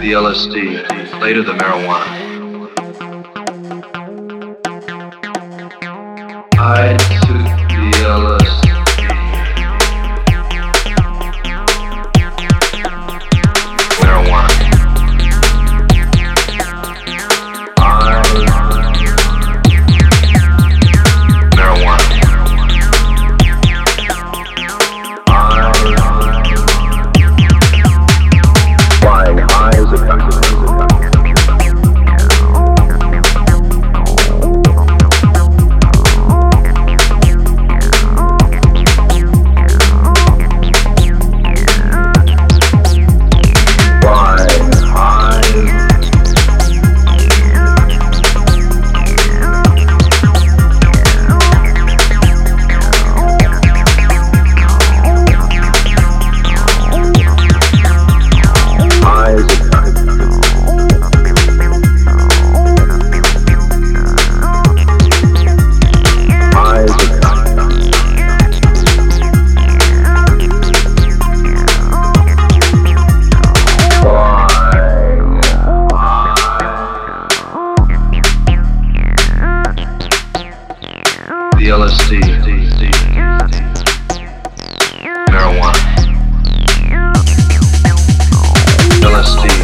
the LSD, later the marijuana. LSD, marijuana, LSD.